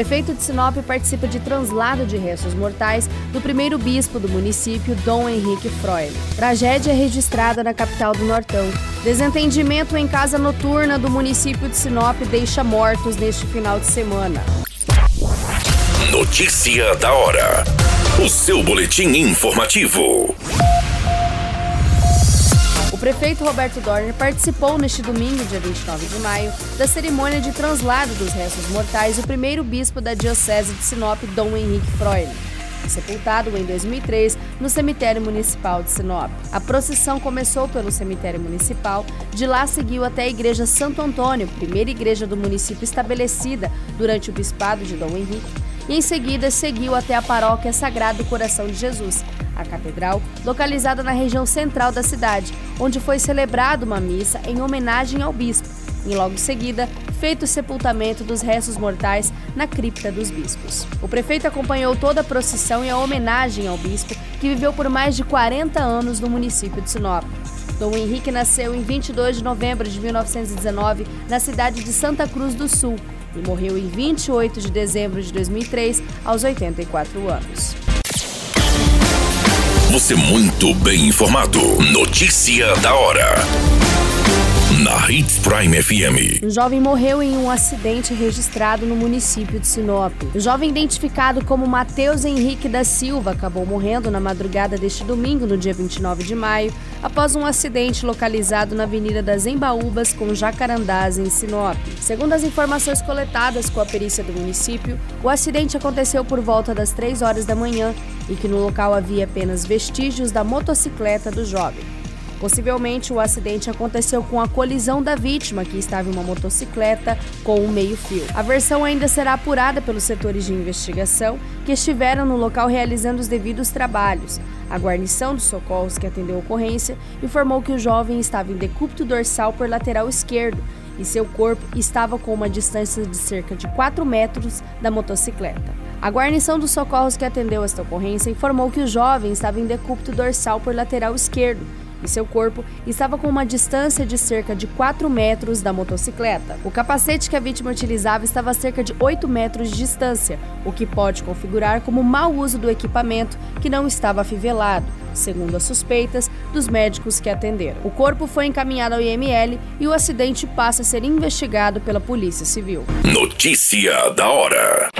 Prefeito de Sinop participa de translado de restos mortais do primeiro bispo do município, Dom Henrique Freud. Tragédia registrada na capital do Nortão. Desentendimento em casa noturna do município de Sinop deixa mortos neste final de semana. Notícia da hora. O seu boletim informativo. Prefeito Roberto Dorner participou neste domingo, dia 29 de maio, da cerimônia de translado dos restos mortais do primeiro bispo da Diocese de Sinop, Dom Henrique Freud sepultado em 2003 no cemitério municipal de Sinop. A procissão começou pelo cemitério municipal, de lá seguiu até a igreja Santo Antônio, primeira igreja do município estabelecida durante o bispado de Dom Henrique, e em seguida seguiu até a paróquia Sagrado Coração de Jesus, a catedral, localizada na região central da cidade, onde foi celebrada uma missa em homenagem ao bispo. E logo em seguida, feito o sepultamento dos restos mortais na cripta dos bispos. O prefeito acompanhou toda a procissão e a homenagem ao bispo, que viveu por mais de 40 anos no município de Sinop. Dom Henrique nasceu em 22 de novembro de 1919 na cidade de Santa Cruz do Sul e morreu em 28 de dezembro de 2003, aos 84 anos. Você muito bem informado. Notícia da hora na Hits Prime FM. Um jovem morreu em um acidente registrado no município de Sinop. O jovem identificado como Matheus Henrique da Silva acabou morrendo na madrugada deste domingo, no dia 29 de maio, após um acidente localizado na Avenida das Embaúbas com Jacarandás, em Sinop. Segundo as informações coletadas com a perícia do município, o acidente aconteceu por volta das 3 horas da manhã e que no local havia apenas vestígios da motocicleta do jovem. Possivelmente, o acidente aconteceu com a colisão da vítima, que estava em uma motocicleta com um meio-fio. A versão ainda será apurada pelos setores de investigação que estiveram no local realizando os devidos trabalhos. A guarnição dos socorros que atendeu a ocorrência informou que o jovem estava em decúbito dorsal por lateral esquerdo e seu corpo estava com uma distância de cerca de 4 metros da motocicleta. A guarnição dos socorros que atendeu esta ocorrência informou que o jovem estava em decúbito dorsal por lateral esquerdo e seu corpo estava com uma distância de cerca de 4 metros da motocicleta. O capacete que a vítima utilizava estava a cerca de 8 metros de distância, o que pode configurar como mau uso do equipamento que não estava afivelado, segundo as suspeitas dos médicos que atenderam. O corpo foi encaminhado ao IML e o acidente passa a ser investigado pela Polícia Civil. Notícia da hora.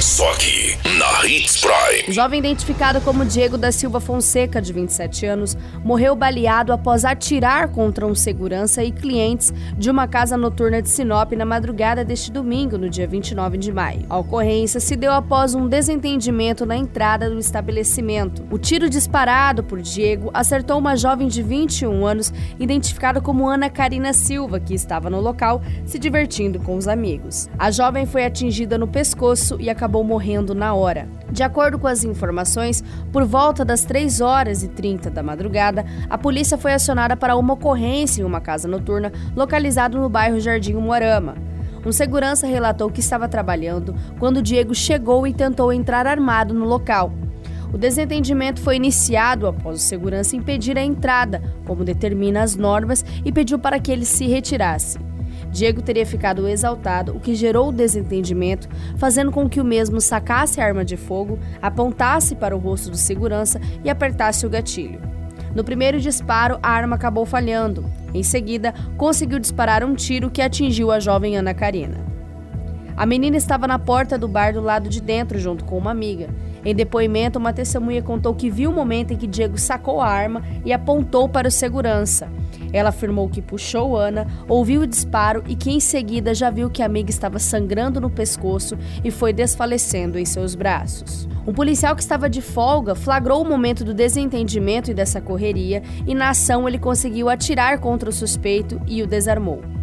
Só aqui, na Hits Prime. Jovem identificado como Diego da Silva Fonseca, de 27 anos, morreu baleado após atirar contra um segurança e clientes de uma casa noturna de Sinop na madrugada deste domingo, no dia 29 de maio. A ocorrência se deu após um desentendimento na entrada do estabelecimento. O tiro disparado por Diego acertou uma jovem de 21 anos, identificada como Ana Karina Silva, que estava no local se divertindo com os amigos. A jovem foi atingida no pescoço e acabou morrendo na hora. De acordo com as informações, por volta das 3 horas e 30 da madrugada, a polícia foi acionada para uma ocorrência em uma casa noturna localizada no bairro Jardim Moarama. Um segurança relatou que estava trabalhando quando Diego chegou e tentou entrar armado no local. O desentendimento foi iniciado após o segurança impedir a entrada, como determina as normas, e pediu para que ele se retirasse. Diego teria ficado exaltado, o que gerou o desentendimento, fazendo com que o mesmo sacasse a arma de fogo, apontasse para o rosto do segurança e apertasse o gatilho. No primeiro disparo, a arma acabou falhando. Em seguida, conseguiu disparar um tiro que atingiu a jovem Ana Karina. A menina estava na porta do bar do lado de dentro junto com uma amiga. Em depoimento, uma testemunha contou que viu o momento em que Diego sacou a arma e apontou para o segurança. Ela afirmou que puxou Ana, ouviu o disparo e que em seguida já viu que a amiga estava sangrando no pescoço e foi desfalecendo em seus braços. Um policial que estava de folga flagrou o momento do desentendimento e dessa correria e na ação ele conseguiu atirar contra o suspeito e o desarmou.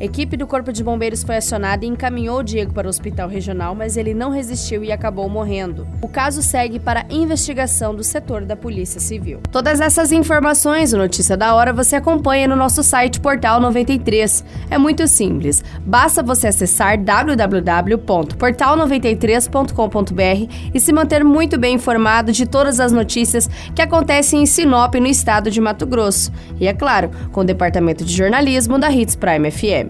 Equipe do Corpo de Bombeiros foi acionada e encaminhou o Diego para o hospital regional, mas ele não resistiu e acabou morrendo. O caso segue para investigação do setor da Polícia Civil. Todas essas informações, o Notícia da Hora, você acompanha no nosso site Portal 93. É muito simples. Basta você acessar www.portal93.com.br e se manter muito bem informado de todas as notícias que acontecem em Sinop, no estado de Mato Grosso. E é claro, com o departamento de jornalismo da Hits Prime FM.